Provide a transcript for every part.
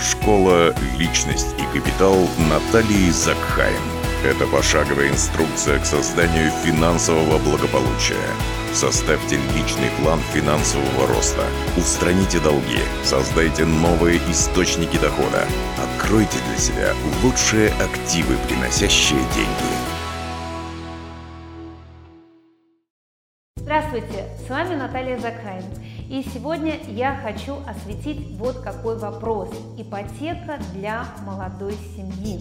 Школа «Личность и капитал» Натальи Закхайм. Это пошаговая инструкция к созданию финансового благополучия. Составьте личный план финансового роста. Устраните долги. Создайте новые источники дохода. Откройте для себя лучшие активы, приносящие деньги. Здравствуйте, с вами Наталья Закхайм. И сегодня я хочу осветить вот какой вопрос. Ипотека для молодой семьи.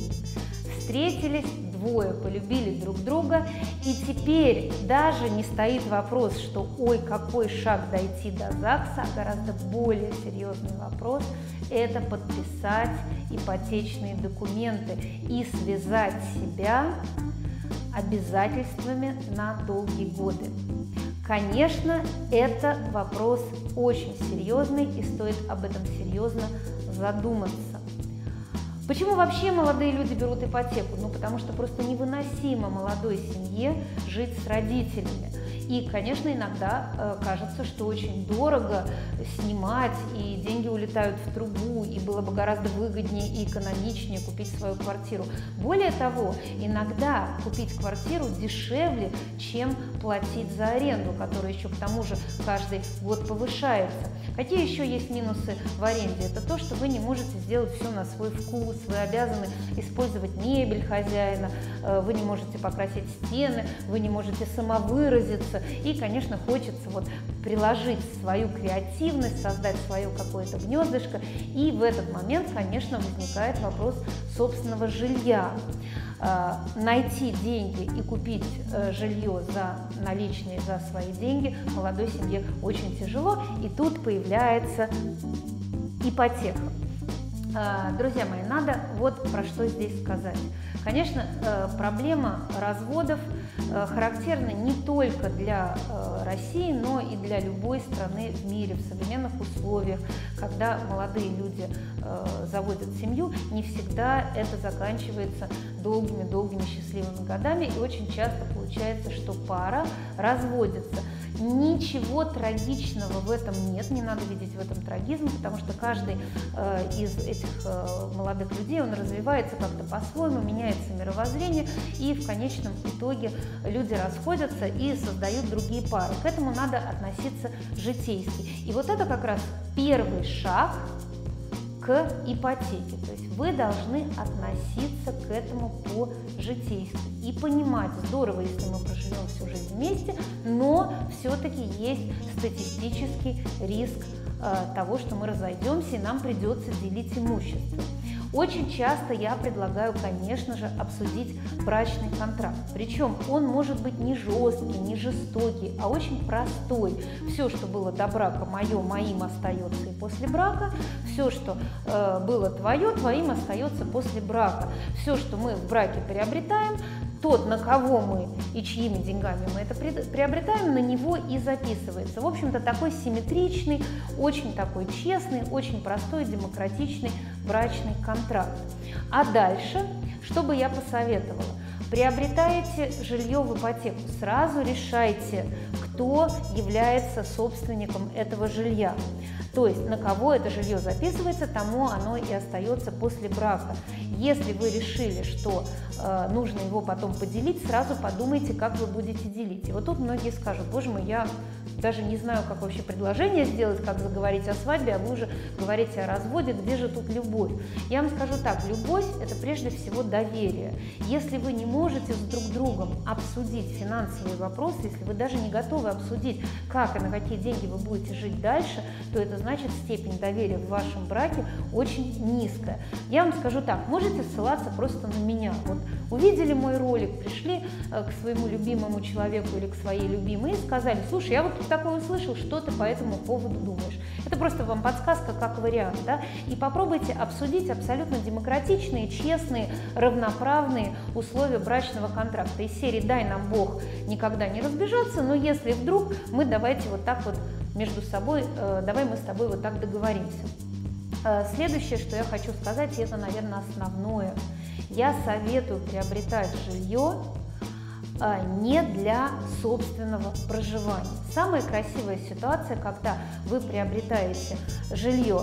Встретились двое, полюбили друг друга, и теперь даже не стоит вопрос, что ой, какой шаг дойти до ЗАГСа, а гораздо более серьезный вопрос – это подписать ипотечные документы и связать себя обязательствами на долгие годы. Конечно, это вопрос очень серьезный и стоит об этом серьезно задуматься. Почему вообще молодые люди берут ипотеку? Ну, потому что просто невыносимо молодой семье жить с родителями. И, конечно, иногда э, кажется, что очень дорого снимать, и деньги улетают в трубу, и было бы гораздо выгоднее и экономичнее купить свою квартиру. Более того, иногда купить квартиру дешевле, чем платить за аренду, которая еще к тому же каждый год повышается. Какие еще есть минусы в аренде? Это то, что вы не можете сделать все на свой вкус, вы обязаны использовать мебель хозяина, э, вы не можете покрасить стены, вы не можете самовыразиться. И, конечно, хочется вот приложить свою креативность, создать свое какое-то гнездышко. И в этот момент, конечно, возникает вопрос собственного жилья. А, найти деньги и купить э, жилье за наличные, за свои деньги молодой семье очень тяжело. И тут появляется ипотека. А, друзья мои, надо вот про что здесь сказать. Конечно, э, проблема разводов э, характерна не только для э, России, но и для любой страны в мире в современных условиях, когда молодые люди заводят семью, не всегда это заканчивается долгими-долгими счастливыми годами, и очень часто получается, что пара разводится – Ничего трагичного в этом нет, не надо видеть в этом трагизм, потому что каждый э, из этих э, молодых людей, он развивается как-то по-своему, меняется мировоззрение, и в конечном итоге люди расходятся и создают другие пары. К этому надо относиться житейски. И вот это как раз первый шаг к ипотеке. То есть вы должны относиться к этому по-житейски и понимать, здорово, если мы проживем всю жизнь вместе, но все-таки есть статистический риск э, того, что мы разойдемся и нам придется делить имущество. Очень часто я предлагаю, конечно же, обсудить брачный контракт. Причем он может быть не жесткий, не жестокий, а очень простой. Все, что было до брака мое, моим остается и после брака. Все, что э, было твое, твоим остается после брака. Все, что мы в браке приобретаем, тот, на кого мы и чьими деньгами мы это приобретаем, на него и записывается. В общем-то, такой симметричный, очень такой честный, очень простой, демократичный брачный контракт. А дальше, что бы я посоветовала? Приобретаете жилье в ипотеку, сразу решайте, кто является собственником этого жилья. То есть на кого это жилье записывается, тому оно и остается после брака. Если вы решили, что э, нужно его потом поделить, сразу подумайте, как вы будете делить. И вот тут многие скажут, боже мой, я даже не знаю, как вообще предложение сделать, как заговорить о свадьбе, а вы уже говорите о разводе, где же тут любовь? Я вам скажу так, любовь – это прежде всего доверие. Если вы не можете с друг другом обсудить финансовые вопросы, если вы даже не готовы обсудить, как и на какие деньги вы будете жить дальше, то это значит степень доверия в вашем браке очень низкая. Я вам скажу так, можете ссылаться просто на меня. Вот увидели мой ролик, пришли э, к своему любимому человеку или к своей любимой и сказали, слушай, я вот такое услышал, что ты по этому поводу думаешь. Это просто вам подсказка как вариант. Да? И попробуйте обсудить абсолютно демократичные, честные, равноправные условия брачного контракта. Из серии «Дай нам Бог никогда не разбежаться», но если вдруг мы давайте вот так вот между собой, э, давай мы с тобой вот так договоримся. Э, следующее, что я хочу сказать, это, наверное, основное. Я советую приобретать жилье а, не для собственного проживания. Самая красивая ситуация, когда вы приобретаете жилье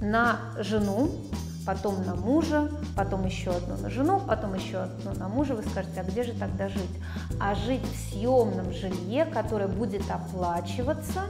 на жену, потом на мужа, потом еще одну на жену, потом еще одну на мужа, вы скажете, а где же тогда жить? А жить в съемном жилье, которое будет оплачиваться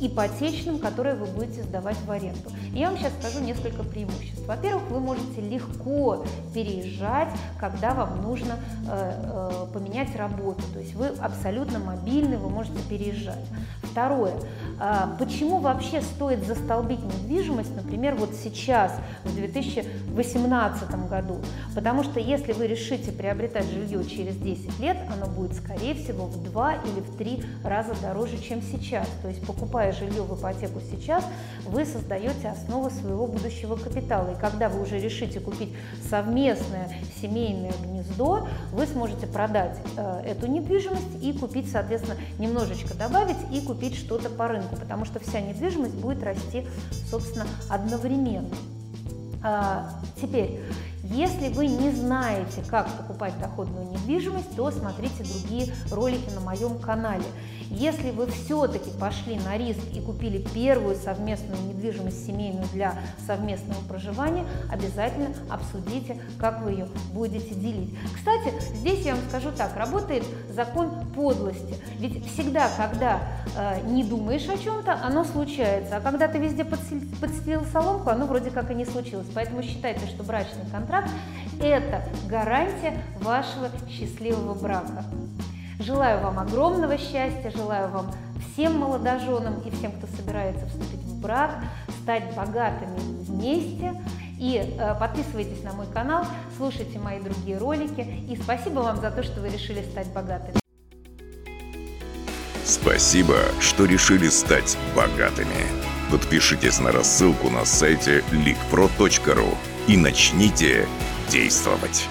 ипотечным, которое вы будете сдавать в аренду. Я вам сейчас скажу несколько преимуществ. Во-первых, вы можете легко переезжать, когда вам нужно э, э, поменять работу. То есть вы абсолютно мобильны, вы можете переезжать. Второе. А, почему вообще стоит застолбить недвижимость, например, вот сейчас, в 2018 году? Потому что если вы решите приобретать жилье через 10 лет, оно будет, скорее всего, в 2 или в 3 раза дороже, чем сейчас. То есть, покупая жилье в ипотеку сейчас, вы создаете основу своего будущего капитала. И когда вы уже решите купить совместное семейное гнездо, вы сможете продать э, эту недвижимость и купить, соответственно, немножечко добавить и купить что-то по рынку, потому что вся недвижимость будет расти, собственно, одновременно. Теперь, если вы не знаете, как покупать доходную недвижимость, то смотрите другие ролики на моем канале. Если вы все-таки пошли на риск и купили первую совместную недвижимость семейную для совместного проживания, обязательно обсудите, как вы ее будете делить. Кстати, здесь я вам скажу так, работает закон подлости. Ведь всегда, когда э, не думаешь о чем-то, оно случается. А когда ты везде подстелил соломку, оно вроде как и не случилось. Поэтому считайте, что брачный контракт – это гарантия вашего счастливого брака. Желаю вам огромного счастья, желаю вам всем молодоженам и всем, кто собирается вступить в брак, стать богатыми вместе. И э, подписывайтесь на мой канал, слушайте мои другие ролики. И спасибо вам за то, что вы решили стать богатыми. Спасибо, что решили стать богатыми. Подпишитесь на рассылку на сайте leakpro.ru и начните действовать.